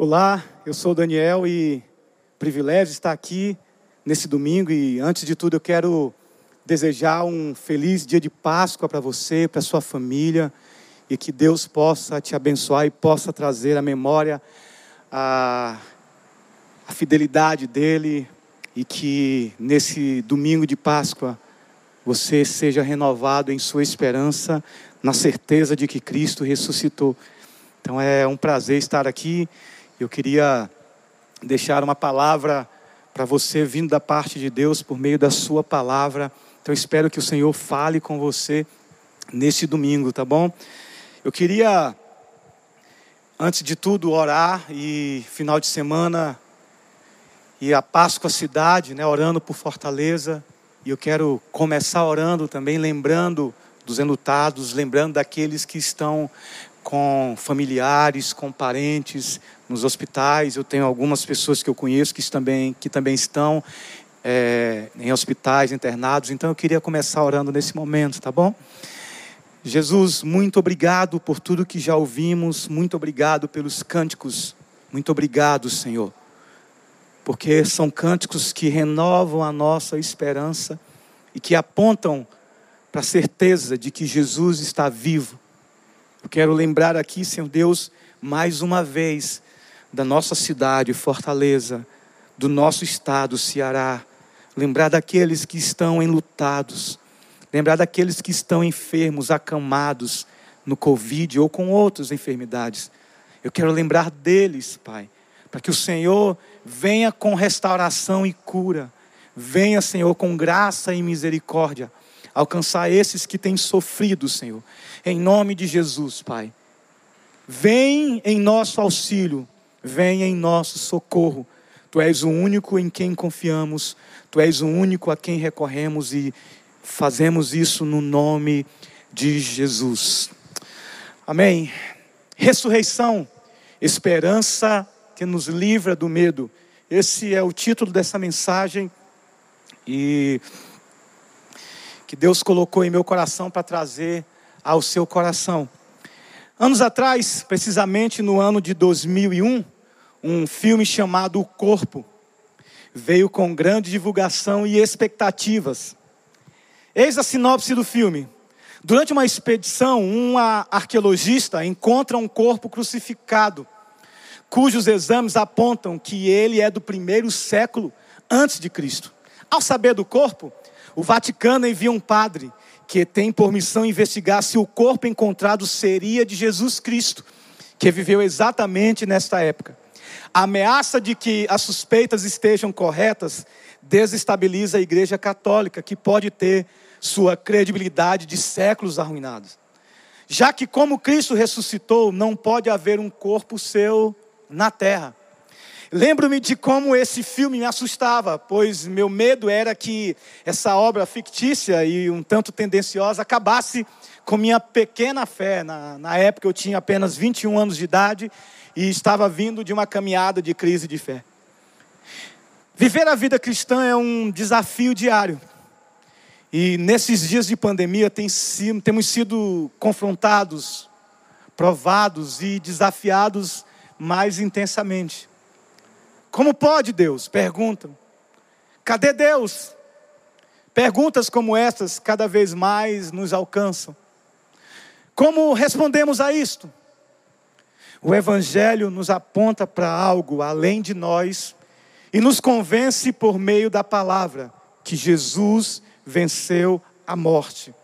Olá, eu sou o Daniel e privilégio estar aqui nesse domingo e antes de tudo eu quero desejar um feliz dia de Páscoa para você, para sua família e que Deus possa te abençoar e possa trazer à memória a, a fidelidade dele e que nesse domingo de Páscoa você seja renovado em sua esperança, na certeza de que Cristo ressuscitou. Então é um prazer estar aqui eu queria deixar uma palavra para você vindo da parte de Deus por meio da sua palavra. Então espero que o Senhor fale com você neste domingo, tá bom? Eu queria antes de tudo orar e final de semana e a Páscoa cidade, né, orando por Fortaleza. E eu quero começar orando também lembrando dos enlutados, lembrando daqueles que estão com familiares, com parentes nos hospitais. Eu tenho algumas pessoas que eu conheço que também, que também estão é, em hospitais, internados. Então eu queria começar orando nesse momento, tá bom? Jesus, muito obrigado por tudo que já ouvimos, muito obrigado pelos cânticos, muito obrigado, Senhor, porque são cânticos que renovam a nossa esperança e que apontam para a certeza de que Jesus está vivo eu quero lembrar aqui, Senhor Deus, mais uma vez, da nossa cidade, Fortaleza, do nosso estado, Ceará. Lembrar daqueles que estão enlutados. Lembrar daqueles que estão enfermos, acamados no Covid ou com outras enfermidades. Eu quero lembrar deles, Pai, para que o Senhor venha com restauração e cura. Venha, Senhor, com graça e misericórdia alcançar esses que têm sofrido, Senhor. Em nome de Jesus, Pai. Vem em nosso auxílio, vem em nosso socorro. Tu és o único em quem confiamos, tu és o único a quem recorremos e fazemos isso no nome de Jesus. Amém. Ressurreição, esperança que nos livra do medo. Esse é o título dessa mensagem e que Deus colocou em meu coração para trazer ao seu coração. Anos atrás, precisamente no ano de 2001, um filme chamado O Corpo veio com grande divulgação e expectativas. Eis a sinopse do filme. Durante uma expedição, um arqueologista encontra um corpo crucificado, cujos exames apontam que ele é do primeiro século antes de Cristo. Ao saber do corpo, o Vaticano envia um padre que tem por missão investigar se o corpo encontrado seria de Jesus Cristo, que viveu exatamente nesta época. A ameaça de que as suspeitas estejam corretas desestabiliza a Igreja Católica, que pode ter sua credibilidade de séculos arruinados. Já que, como Cristo ressuscitou, não pode haver um corpo seu na terra. Lembro-me de como esse filme me assustava, pois meu medo era que essa obra fictícia e um tanto tendenciosa acabasse com minha pequena fé. Na, na época eu tinha apenas 21 anos de idade e estava vindo de uma caminhada de crise de fé. Viver a vida cristã é um desafio diário. E nesses dias de pandemia tem temos sido confrontados, provados e desafiados mais intensamente. Como pode Deus? Perguntam. Cadê Deus? Perguntas como essas cada vez mais nos alcançam. Como respondemos a isto? O Evangelho nos aponta para algo além de nós e nos convence por meio da palavra que Jesus venceu a morte.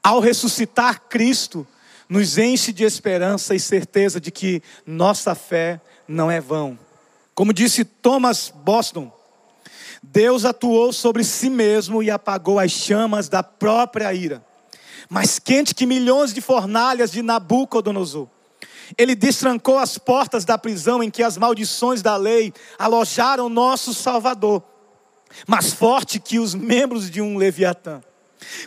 Ao ressuscitar Cristo, nos enche de esperança e certeza de que nossa fé não é vão. Como disse Thomas Boston, Deus atuou sobre si mesmo e apagou as chamas da própria ira, mais quente que milhões de fornalhas de Nabucodonosor. Ele destrancou as portas da prisão em que as maldições da lei alojaram nosso Salvador, mais forte que os membros de um Leviatã.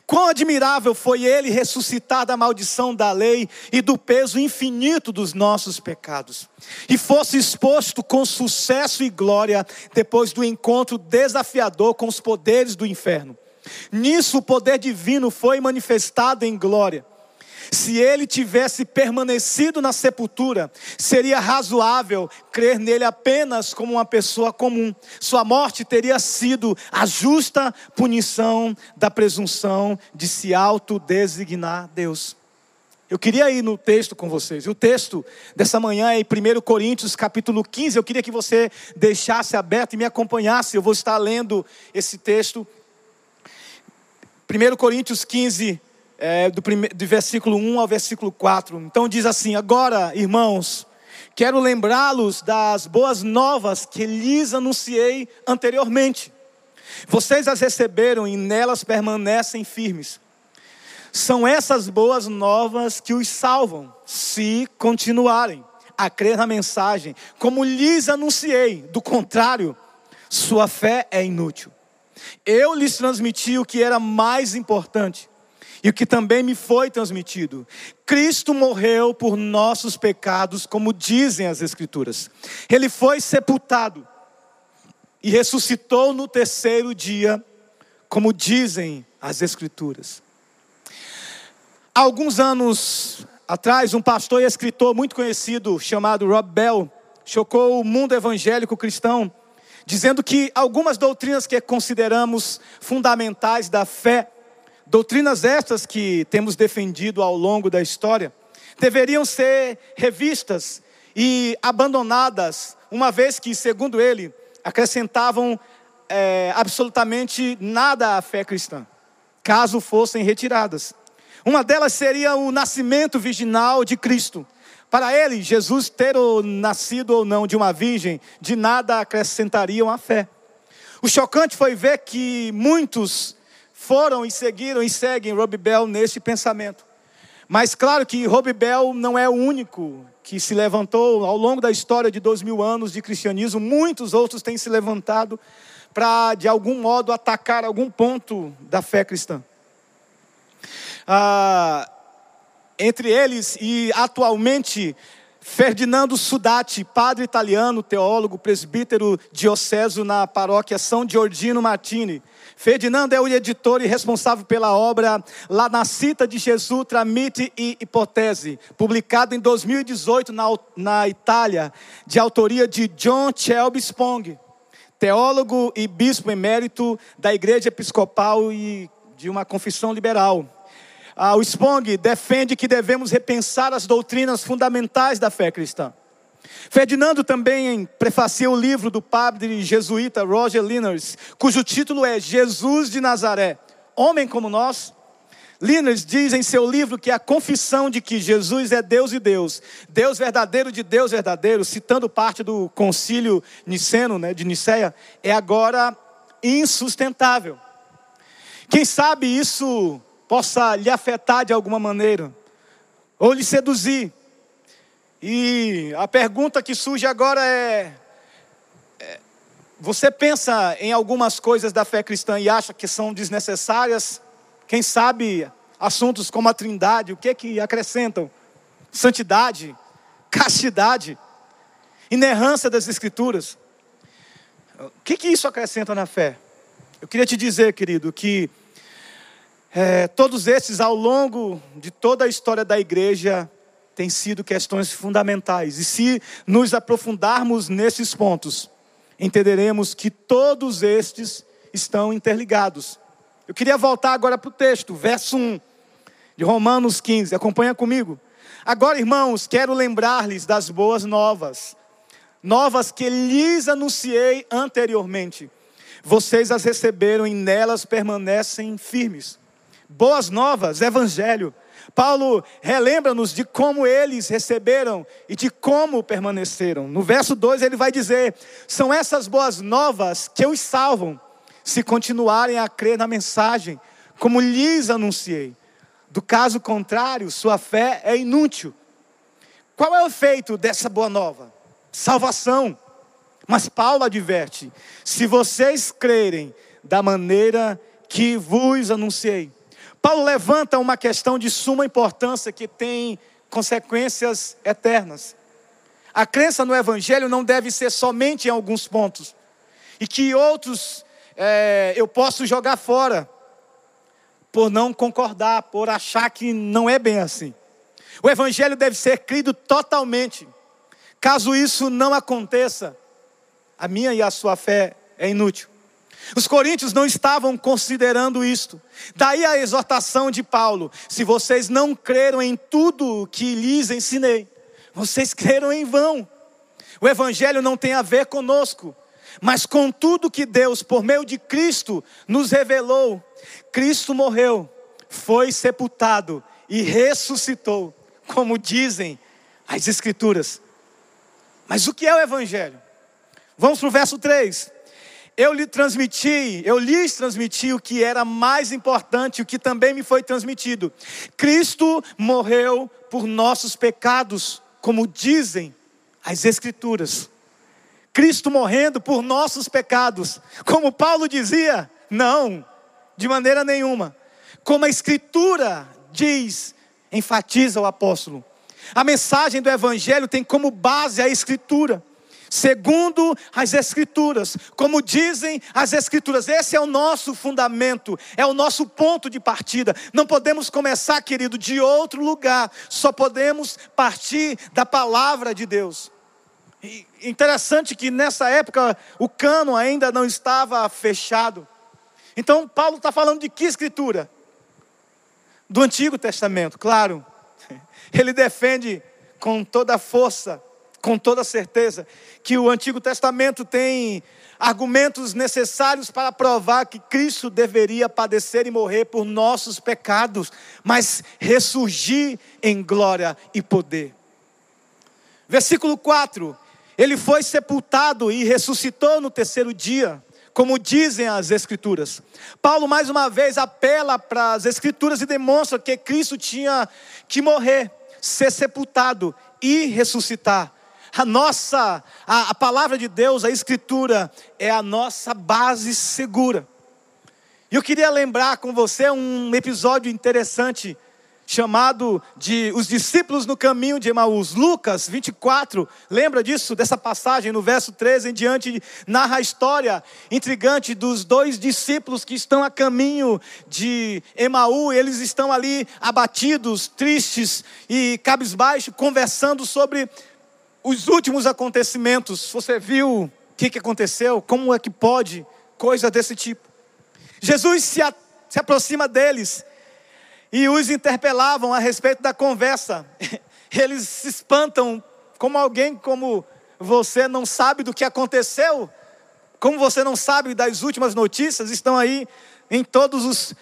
Quão admirável foi ele ressuscitar da maldição da lei e do peso infinito dos nossos pecados, e fosse exposto com sucesso e glória depois do encontro desafiador com os poderes do inferno. Nisso o poder divino foi manifestado em glória. Se ele tivesse permanecido na sepultura, seria razoável crer nele apenas como uma pessoa comum. Sua morte teria sido a justa punição da presunção de se autodesignar Deus. Eu queria ir no texto com vocês. E o texto dessa manhã é em 1 Coríntios, capítulo 15. Eu queria que você deixasse aberto e me acompanhasse. Eu vou estar lendo esse texto. 1 Coríntios 15, é, do, do versículo 1 ao versículo 4. Então diz assim: Agora, irmãos, quero lembrá-los das boas novas que lhes anunciei anteriormente. Vocês as receberam e nelas permanecem firmes. São essas boas novas que os salvam, se continuarem a crer na mensagem, como lhes anunciei. Do contrário, sua fé é inútil. Eu lhes transmiti o que era mais importante e o que também me foi transmitido. Cristo morreu por nossos pecados, como dizem as Escrituras. Ele foi sepultado e ressuscitou no terceiro dia, como dizem as Escrituras. Há alguns anos atrás, um pastor e escritor muito conhecido chamado Rob Bell chocou o mundo evangélico cristão, dizendo que algumas doutrinas que consideramos fundamentais da fé, doutrinas estas que temos defendido ao longo da história, deveriam ser revistas e abandonadas, uma vez que, segundo ele, acrescentavam é, absolutamente nada à fé cristã, caso fossem retiradas. Uma delas seria o nascimento virginal de Cristo. Para ele, Jesus ter nascido ou não de uma virgem, de nada acrescentariam a fé. O chocante foi ver que muitos foram e seguiram e seguem Rob Bell nesse pensamento. Mas claro que Rob Bell não é o único que se levantou ao longo da história de dois mil anos de cristianismo. Muitos outros têm se levantado para, de algum modo, atacar algum ponto da fé cristã. Ah, entre eles e atualmente Ferdinando Sudati, padre italiano, teólogo, presbítero diocesano na paróquia São Giordino Martini. Ferdinando é o editor e responsável pela obra La Nascita de Jesus, Tramite e Hipótese, publicado em 2018 na, na Itália, de autoria de John Shelby Spong, teólogo e bispo emérito da Igreja Episcopal e de uma confissão liberal. Ah, o Spong defende que devemos repensar as doutrinas fundamentais da fé cristã. Ferdinando também prefacia o livro do padre jesuíta Roger Liners, cujo título é Jesus de Nazaré, homem como nós. Liners diz em seu livro que a confissão de que Jesus é Deus e Deus, Deus verdadeiro de Deus verdadeiro, citando parte do concílio niceno, né, de Nicéia, é agora insustentável. Quem sabe isso possa lhe afetar de alguma maneira, ou lhe seduzir. E a pergunta que surge agora é, é: você pensa em algumas coisas da fé cristã e acha que são desnecessárias? Quem sabe assuntos como a Trindade, o que é que acrescentam? Santidade, castidade, inerrância das Escrituras. O que, que isso acrescenta na fé? Eu queria te dizer, querido, que é, todos esses, ao longo de toda a história da igreja, têm sido questões fundamentais. E se nos aprofundarmos nesses pontos, entenderemos que todos estes estão interligados. Eu queria voltar agora para o texto, verso 1 de Romanos 15. Acompanha comigo. Agora, irmãos, quero lembrar-lhes das boas novas, novas que lhes anunciei anteriormente. Vocês as receberam e nelas permanecem firmes boas novas, evangelho. Paulo relembra-nos de como eles receberam e de como permaneceram. No verso 2 ele vai dizer: São essas boas novas que os salvam, se continuarem a crer na mensagem, como lhes anunciei. Do caso contrário, sua fé é inútil. Qual é o efeito dessa boa nova? Salvação. Mas Paulo adverte: se vocês crerem da maneira que vos anunciei, Paulo levanta uma questão de suma importância que tem consequências eternas. A crença no Evangelho não deve ser somente em alguns pontos, e que outros é, eu posso jogar fora, por não concordar, por achar que não é bem assim. O evangelho deve ser crido totalmente. Caso isso não aconteça, a minha e a sua fé é inútil. Os coríntios não estavam considerando isto. Daí a exortação de Paulo: se vocês não creram em tudo que lhes ensinei, vocês creram em vão. O evangelho não tem a ver conosco, mas com tudo que Deus, por meio de Cristo, nos revelou. Cristo morreu, foi sepultado e ressuscitou, como dizem as Escrituras. Mas o que é o Evangelho? Vamos para o verso 3. Eu lhe transmiti, eu lhes transmiti o que era mais importante, o que também me foi transmitido. Cristo morreu por nossos pecados, como dizem as Escrituras. Cristo morrendo por nossos pecados, como Paulo dizia, não, de maneira nenhuma. Como a Escritura diz, enfatiza o apóstolo. A mensagem do Evangelho tem como base a Escritura, segundo as Escrituras, como dizem as Escrituras, esse é o nosso fundamento, é o nosso ponto de partida. Não podemos começar, querido, de outro lugar, só podemos partir da palavra de Deus. E interessante que nessa época o cano ainda não estava fechado. Então, Paulo está falando de que escritura? Do Antigo Testamento, claro. Ele defende com toda a força, com toda certeza, que o Antigo Testamento tem argumentos necessários para provar que Cristo deveria padecer e morrer por nossos pecados, mas ressurgir em glória e poder. Versículo 4: Ele foi sepultado e ressuscitou no terceiro dia como dizem as Escrituras. Paulo, mais uma vez, apela para as Escrituras e demonstra que Cristo tinha que morrer, ser sepultado e ressuscitar. A nossa, a, a palavra de Deus, a Escritura, é a nossa base segura. E eu queria lembrar com você um episódio interessante chamado de Os Discípulos no Caminho de Emaús. Lucas 24, lembra disso, dessa passagem no verso 13 em diante, narra a história intrigante dos dois discípulos que estão a caminho de Emaú, eles estão ali abatidos, tristes e cabisbaixo, conversando sobre os últimos acontecimentos. Você viu o que, que aconteceu? Como é que pode? Coisa desse tipo. Jesus se, a, se aproxima deles e os interpelavam a respeito da conversa. Eles se espantam, como alguém como você não sabe do que aconteceu, como você não sabe das últimas notícias, estão aí em todos os,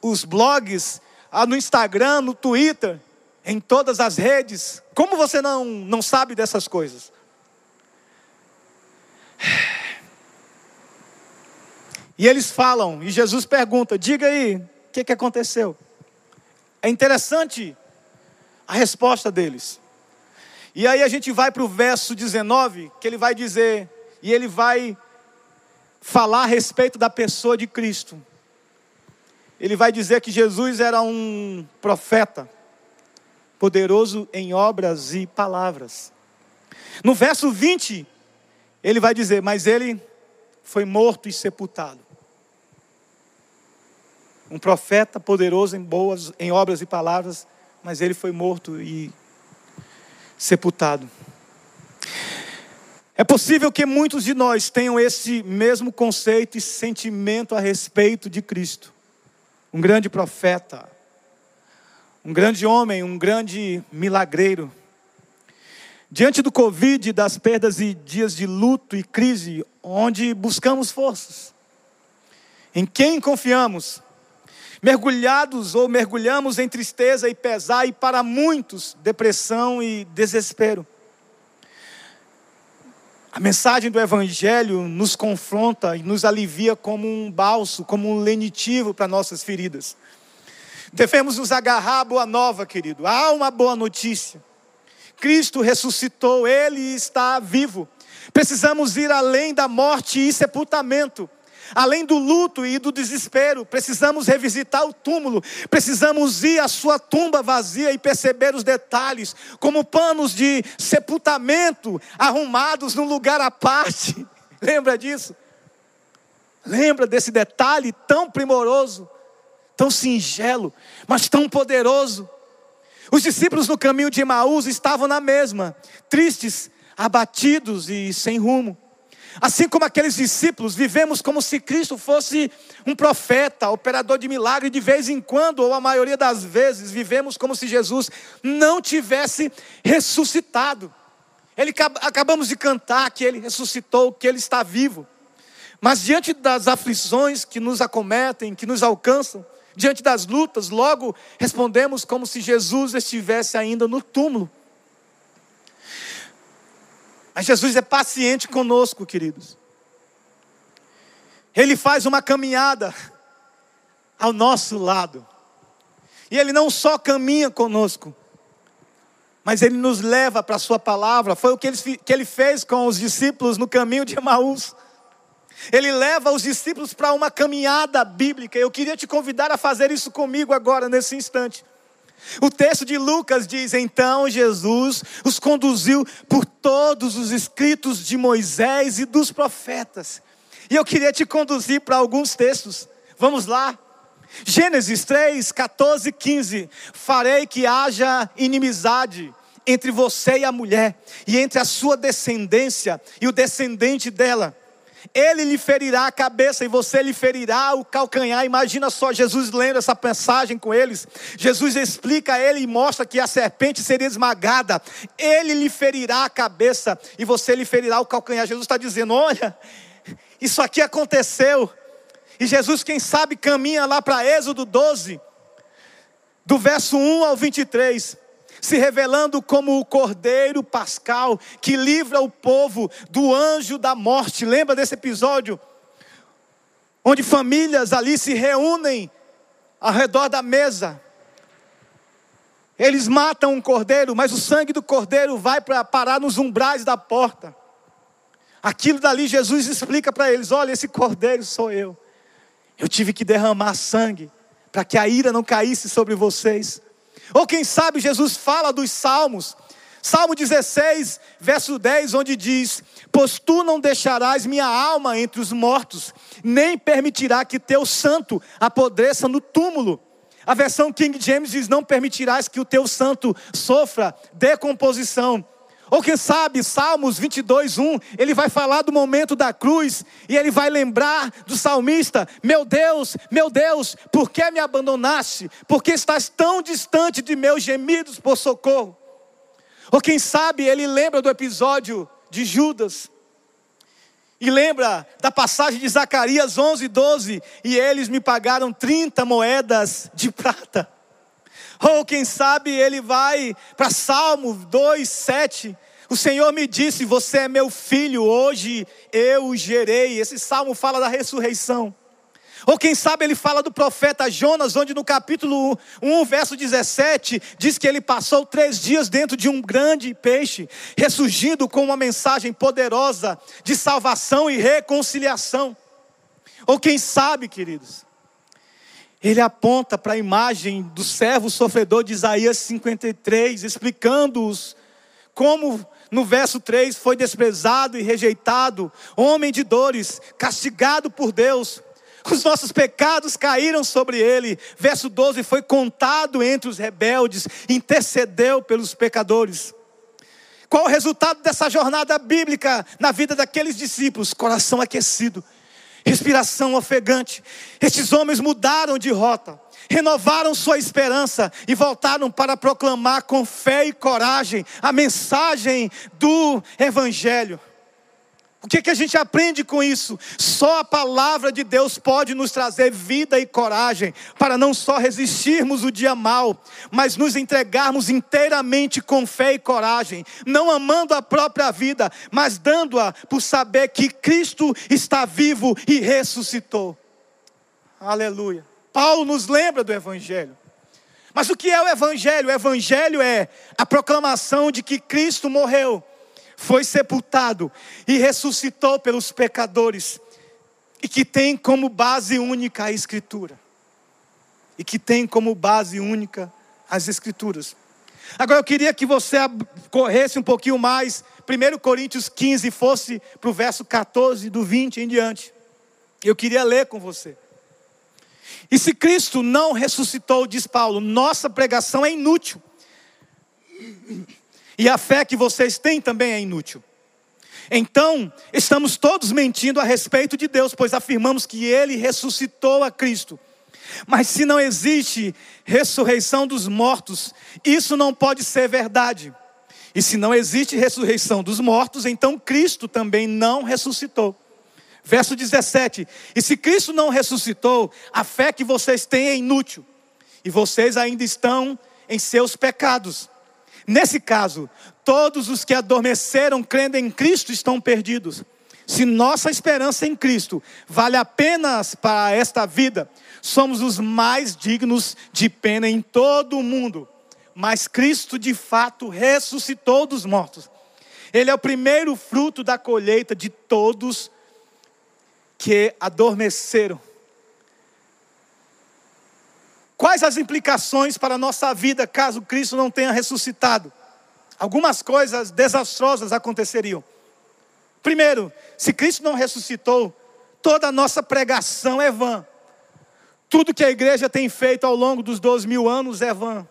os blogs, ah, no Instagram, no Twitter, em todas as redes. Como você não, não sabe dessas coisas? E eles falam, e Jesus pergunta: diga aí, o que, que aconteceu? É interessante a resposta deles. E aí a gente vai para o verso 19, que ele vai dizer, e ele vai falar a respeito da pessoa de Cristo. Ele vai dizer que Jesus era um profeta, poderoso em obras e palavras. No verso 20, ele vai dizer: Mas ele foi morto e sepultado um profeta poderoso em boas, em obras e palavras, mas ele foi morto e sepultado. É possível que muitos de nós tenham esse mesmo conceito e sentimento a respeito de Cristo. Um grande profeta, um grande homem, um grande milagreiro. Diante do Covid, das perdas e dias de luto e crise, onde buscamos forças, em quem confiamos? mergulhados ou mergulhamos em tristeza e pesar, e para muitos, depressão e desespero. A mensagem do Evangelho nos confronta e nos alivia como um balso, como um lenitivo para nossas feridas. Devemos nos agarrar à boa nova, querido. Há uma boa notícia. Cristo ressuscitou, Ele está vivo. Precisamos ir além da morte e sepultamento. Além do luto e do desespero, precisamos revisitar o túmulo, precisamos ir à sua tumba vazia e perceber os detalhes, como panos de sepultamento arrumados num lugar à parte. Lembra disso? Lembra desse detalhe tão primoroso, tão singelo, mas tão poderoso? Os discípulos no caminho de Emaús estavam na mesma, tristes, abatidos e sem rumo. Assim como aqueles discípulos, vivemos como se Cristo fosse um profeta, operador de milagre, de vez em quando, ou a maioria das vezes, vivemos como se Jesus não tivesse ressuscitado. Ele, acabamos de cantar que ele ressuscitou, que ele está vivo. Mas diante das aflições que nos acometem, que nos alcançam, diante das lutas, logo respondemos como se Jesus estivesse ainda no túmulo. Mas Jesus é paciente conosco, queridos. Ele faz uma caminhada ao nosso lado. E Ele não só caminha conosco, mas Ele nos leva para a Sua palavra. Foi o que ele, que ele fez com os discípulos no caminho de Emaús. Ele leva os discípulos para uma caminhada bíblica. Eu queria te convidar a fazer isso comigo agora, nesse instante. O texto de Lucas diz: Então Jesus os conduziu por todos os escritos de Moisés e dos profetas. E eu queria te conduzir para alguns textos. Vamos lá. Gênesis 3, 14 e 15. Farei que haja inimizade entre você e a mulher, e entre a sua descendência e o descendente dela ele lhe ferirá a cabeça e você lhe ferirá o calcanhar. Imagina só Jesus lendo essa mensagem com eles. Jesus explica a ele e mostra que a serpente seria esmagada. Ele lhe ferirá a cabeça e você lhe ferirá o calcanhar. Jesus está dizendo: olha, isso aqui aconteceu. E Jesus, quem sabe, caminha lá para Êxodo 12, do verso 1 ao 23 se revelando como o cordeiro pascal que livra o povo do anjo da morte. Lembra desse episódio? Onde famílias ali se reúnem ao redor da mesa. Eles matam um cordeiro, mas o sangue do cordeiro vai para parar nos umbrais da porta. Aquilo dali Jesus explica para eles: olha, esse cordeiro sou eu. Eu tive que derramar sangue para que a ira não caísse sobre vocês. Ou quem sabe Jesus fala dos salmos. Salmo 16, verso 10, onde diz: Pois tu não deixarás minha alma entre os mortos, nem permitirá que teu santo apodreça no túmulo. A versão King James diz: Não permitirás que o teu santo sofra decomposição. Ou quem sabe, Salmos 22, 1, ele vai falar do momento da cruz e ele vai lembrar do salmista: Meu Deus, meu Deus, por que me abandonaste? Por que estás tão distante de meus gemidos por socorro? Ou quem sabe, ele lembra do episódio de Judas e lembra da passagem de Zacarias 11, 12: E eles me pagaram 30 moedas de prata. Ou quem sabe ele vai para Salmo 2, 7. O Senhor me disse: Você é meu filho, hoje eu o gerei. Esse salmo fala da ressurreição. Ou quem sabe ele fala do profeta Jonas, onde no capítulo 1, verso 17, diz que ele passou três dias dentro de um grande peixe, ressurgindo com uma mensagem poderosa de salvação e reconciliação. Ou quem sabe, queridos, ele aponta para a imagem do servo sofredor de Isaías 53, explicando-os como no verso 3 foi desprezado e rejeitado, homem de dores, castigado por Deus. Os nossos pecados caíram sobre ele. Verso 12 foi contado entre os rebeldes, intercedeu pelos pecadores. Qual o resultado dessa jornada bíblica na vida daqueles discípulos? Coração aquecido, respiração ofegante. Estes homens mudaram de rota, renovaram sua esperança e voltaram para proclamar com fé e coragem a mensagem do Evangelho. O que, que a gente aprende com isso? Só a palavra de Deus pode nos trazer vida e coragem para não só resistirmos o dia mal, mas nos entregarmos inteiramente com fé e coragem, não amando a própria vida, mas dando-a por saber que Cristo está vivo e ressuscitou. Aleluia. Paulo nos lembra do Evangelho. Mas o que é o Evangelho? O Evangelho é a proclamação de que Cristo morreu foi sepultado e ressuscitou pelos pecadores, e que tem como base única a Escritura, e que tem como base única as Escrituras. Agora eu queria que você corresse um pouquinho mais, 1 Coríntios 15, fosse para o verso 14, do 20 em diante. Eu queria ler com você. E se Cristo não ressuscitou, diz Paulo, nossa pregação é inútil E a fé que vocês têm também é inútil. Então, estamos todos mentindo a respeito de Deus, pois afirmamos que Ele ressuscitou a Cristo. Mas se não existe ressurreição dos mortos, isso não pode ser verdade. E se não existe ressurreição dos mortos, então Cristo também não ressuscitou. Verso 17: E se Cristo não ressuscitou, a fé que vocês têm é inútil, e vocês ainda estão em seus pecados. Nesse caso, todos os que adormeceram crendo em Cristo estão perdidos. Se nossa esperança em Cristo vale apenas para esta vida, somos os mais dignos de pena em todo o mundo. Mas Cristo de fato ressuscitou dos mortos. Ele é o primeiro fruto da colheita de todos que adormeceram. Quais as implicações para a nossa vida caso Cristo não tenha ressuscitado? Algumas coisas desastrosas aconteceriam. Primeiro, se Cristo não ressuscitou, toda a nossa pregação é vã. Tudo que a igreja tem feito ao longo dos dois mil anos é vã.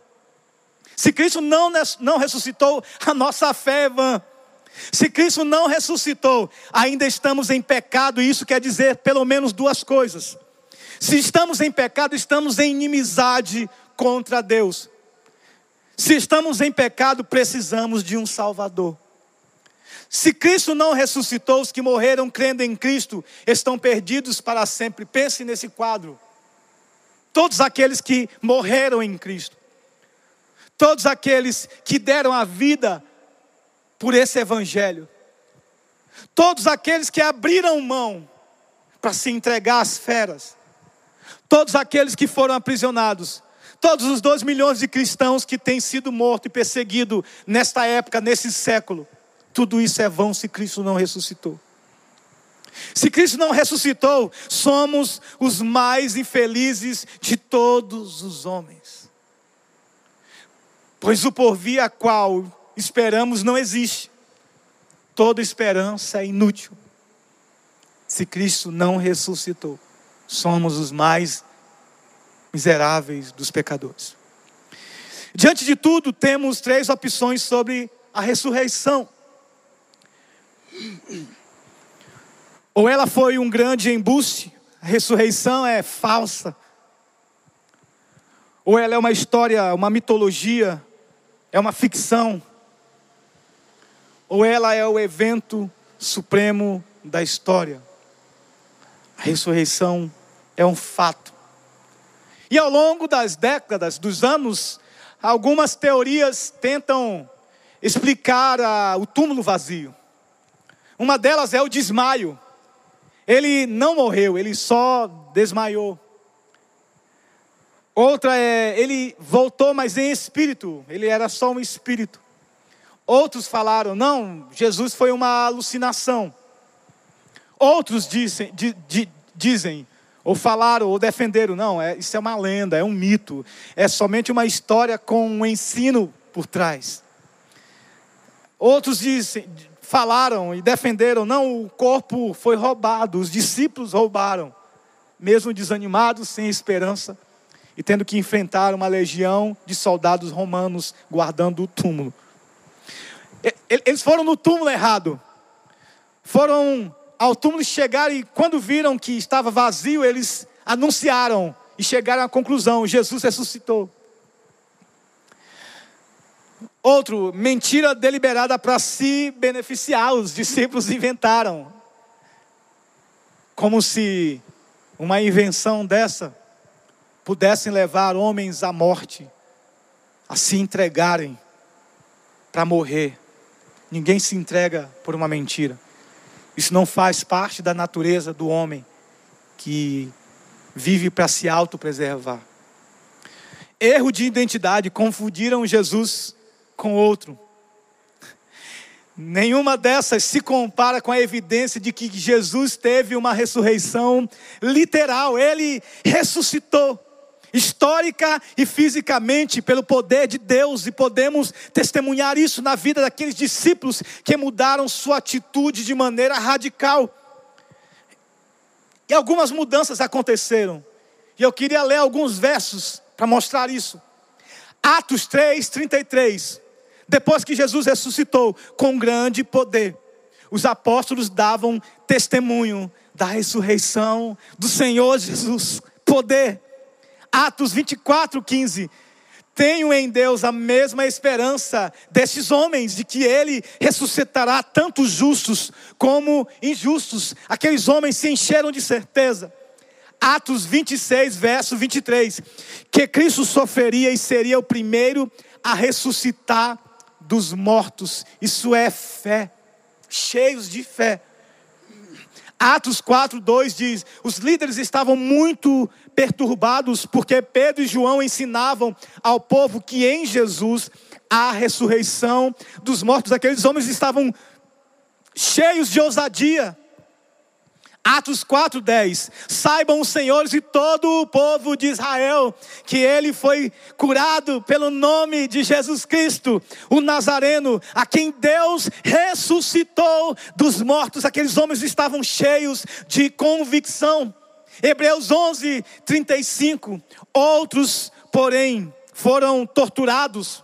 Se Cristo não, não ressuscitou, a nossa fé é vã. Se Cristo não ressuscitou, ainda estamos em pecado, e isso quer dizer pelo menos duas coisas. Se estamos em pecado, estamos em inimizade contra Deus. Se estamos em pecado, precisamos de um Salvador. Se Cristo não ressuscitou, os que morreram crendo em Cristo estão perdidos para sempre. Pense nesse quadro. Todos aqueles que morreram em Cristo, todos aqueles que deram a vida por esse Evangelho, todos aqueles que abriram mão para se entregar às feras, todos aqueles que foram aprisionados, todos os dois milhões de cristãos que têm sido mortos e perseguidos nesta época, nesse século, tudo isso é vão se Cristo não ressuscitou. Se Cristo não ressuscitou, somos os mais infelizes de todos os homens. Pois o porvir a qual esperamos não existe. Toda esperança é inútil. Se Cristo não ressuscitou, somos os mais miseráveis dos pecadores. Diante de tudo, temos três opções sobre a ressurreição. Ou ela foi um grande embuste, a ressurreição é falsa. Ou ela é uma história, uma mitologia, é uma ficção ou ela é o evento supremo da história. A ressurreição é um fato. E ao longo das décadas, dos anos, algumas teorias tentam explicar a, o túmulo vazio. Uma delas é o desmaio. Ele não morreu, ele só desmaiou. Outra é, ele voltou, mas em espírito, ele era só um espírito. Outros falaram, não, Jesus foi uma alucinação. Outros dizem, di, di, dizem ou falaram, ou defenderam, não, é, isso é uma lenda, é um mito, é somente uma história com um ensino por trás. Outros dizem, falaram e defenderam, não, o corpo foi roubado, os discípulos roubaram, mesmo desanimados, sem esperança, e tendo que enfrentar uma legião de soldados romanos guardando o túmulo. Eles foram no túmulo errado. Foram ao túmulo chegar e quando viram que estava vazio, eles anunciaram e chegaram à conclusão: Jesus ressuscitou. Outro, mentira deliberada para se beneficiar, os discípulos inventaram. Como se uma invenção dessa pudessem levar homens à morte, a se entregarem para morrer. Ninguém se entrega por uma mentira. Isso não faz parte da natureza do homem que vive para se autopreservar. Erro de identidade, confundiram Jesus com outro. Nenhuma dessas se compara com a evidência de que Jesus teve uma ressurreição literal, ele ressuscitou histórica e fisicamente pelo poder de Deus, e podemos testemunhar isso na vida daqueles discípulos que mudaram sua atitude de maneira radical. E algumas mudanças aconteceram, e eu queria ler alguns versos para mostrar isso. Atos 3, 33. depois que Jesus ressuscitou com grande poder, os apóstolos davam testemunho da ressurreição do Senhor Jesus. Poder. Atos 24, 15. Tenho em Deus a mesma esperança destes homens, de que Ele ressuscitará tanto justos como injustos. Aqueles homens se encheram de certeza. Atos 26, verso 23. Que Cristo sofreria e seria o primeiro a ressuscitar dos mortos. Isso é fé. Cheios de fé. Atos 4, 2 diz: os líderes estavam muito perturbados porque Pedro e João ensinavam ao povo que em Jesus há ressurreição dos mortos. Aqueles homens estavam cheios de ousadia. Atos 4:10. Saibam os senhores e todo o povo de Israel que ele foi curado pelo nome de Jesus Cristo, o Nazareno, a quem Deus ressuscitou dos mortos. Aqueles homens estavam cheios de convicção. Hebreus 11:35. Outros, porém, foram torturados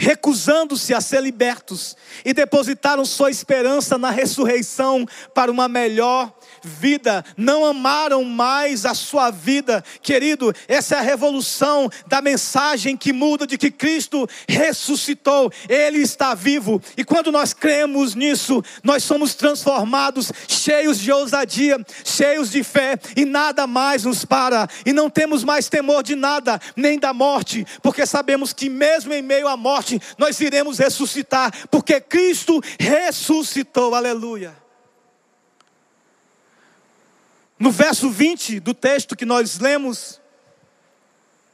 recusando-se a ser libertos, e depositaram sua esperança na ressurreição para uma melhor vida, não amaram mais a sua vida, querido. Essa é a revolução da mensagem que muda de que Cristo ressuscitou, Ele está vivo, e quando nós cremos nisso, nós somos transformados, cheios de ousadia, cheios de fé, e nada mais nos para, e não temos mais temor de nada, nem da morte, porque sabemos que mesmo em meio à morte, nós iremos ressuscitar, porque Cristo ressuscitou, aleluia. No verso 20 do texto que nós lemos,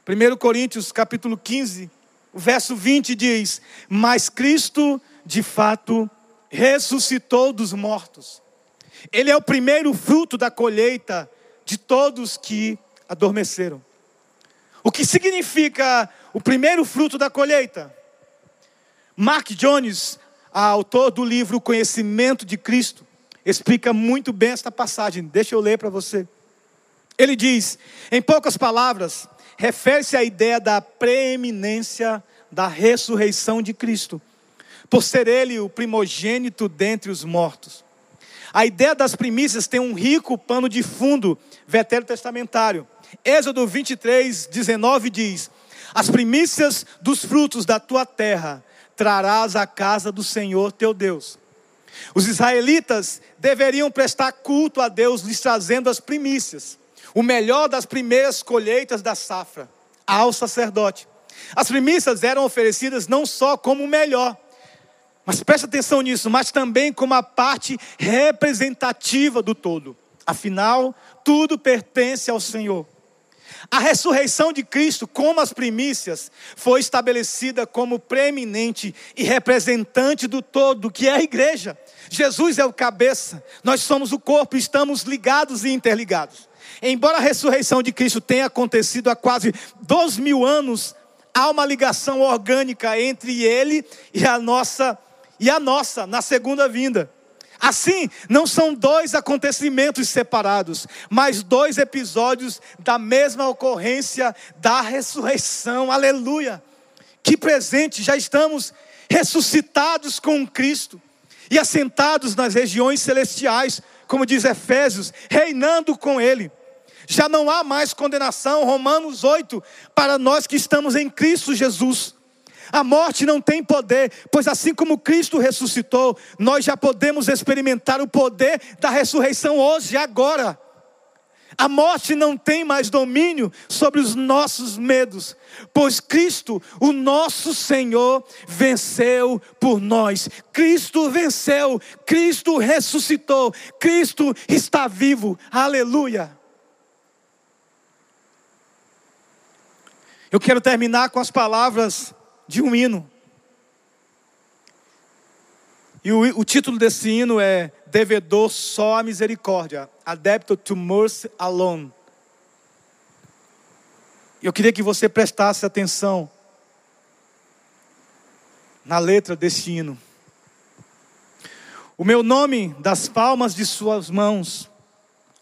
1 Coríntios capítulo 15, o verso 20 diz: Mas Cristo de fato ressuscitou dos mortos. Ele é o primeiro fruto da colheita de todos que adormeceram. O que significa o primeiro fruto da colheita? Mark Jones, autor do livro Conhecimento de Cristo, explica muito bem esta passagem. Deixa eu ler para você. Ele diz, em poucas palavras, refere-se à ideia da preeminência da ressurreição de Cristo, por ser ele o primogênito dentre os mortos. A ideia das primícias tem um rico pano de fundo veterotestamentário. Êxodo 23, 19 diz: As primícias dos frutos da tua terra trarás à casa do Senhor teu Deus. Os israelitas deveriam prestar culto a Deus, lhes trazendo as primícias, o melhor das primeiras colheitas da safra, ao sacerdote. As primícias eram oferecidas não só como o melhor, mas preste atenção nisso, mas também como a parte representativa do todo. Afinal, tudo pertence ao Senhor. A ressurreição de Cristo, como as primícias, foi estabelecida como preeminente e representante do todo, que é a igreja. Jesus é o cabeça, nós somos o corpo, estamos ligados e interligados. Embora a ressurreição de Cristo tenha acontecido há quase dois mil anos, há uma ligação orgânica entre ele e a nossa e a nossa na segunda vinda. Assim, não são dois acontecimentos separados, mas dois episódios da mesma ocorrência da ressurreição. Aleluia! Que presente! Já estamos ressuscitados com Cristo e assentados nas regiões celestiais, como diz Efésios, reinando com Ele. Já não há mais condenação, Romanos 8, para nós que estamos em Cristo Jesus. A morte não tem poder, pois assim como Cristo ressuscitou, nós já podemos experimentar o poder da ressurreição hoje, agora. A morte não tem mais domínio sobre os nossos medos, pois Cristo, o nosso Senhor, venceu por nós. Cristo venceu, Cristo ressuscitou, Cristo está vivo. Aleluia. Eu quero terminar com as palavras de um hino. E o, o título desse hino é Devedor só a misericórdia, Adepto to mercy alone. Eu queria que você prestasse atenção na letra desse hino. O meu nome das palmas de suas mãos,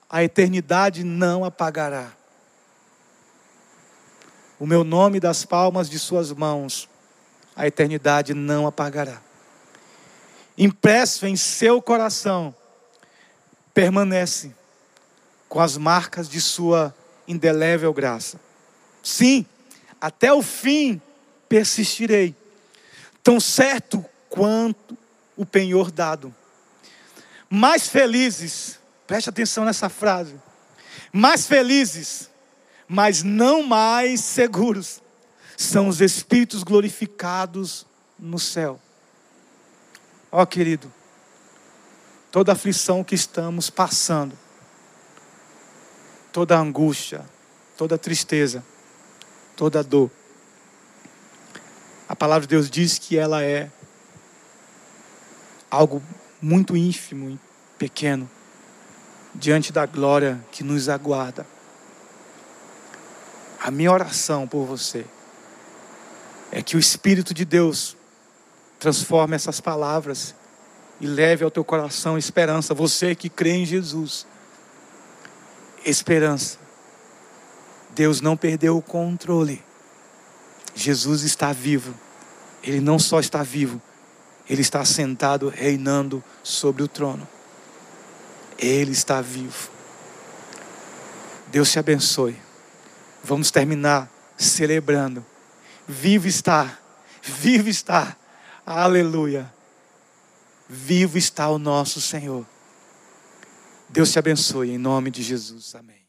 a eternidade não apagará. O meu nome das palmas de suas mãos, a eternidade não apagará. Impresso em seu coração, permanece com as marcas de sua indelével graça. Sim, até o fim persistirei, tão certo quanto o penhor dado. Mais felizes, preste atenção nessa frase, mais felizes, mas não mais seguros, são os espíritos glorificados no céu. Ó oh, querido, toda aflição que estamos passando, toda angústia, toda tristeza, toda dor, a palavra de Deus diz que ela é algo muito ínfimo, pequeno, diante da glória que nos aguarda. A minha oração por você é que o Espírito de Deus transforme essas palavras e leve ao teu coração esperança. Você que crê em Jesus, esperança. Deus não perdeu o controle. Jesus está vivo. Ele não só está vivo, ele está sentado reinando sobre o trono. Ele está vivo. Deus te abençoe. Vamos terminar celebrando. Vivo está, vivo está. Aleluia. Vivo está o nosso Senhor. Deus te abençoe em nome de Jesus. Amém.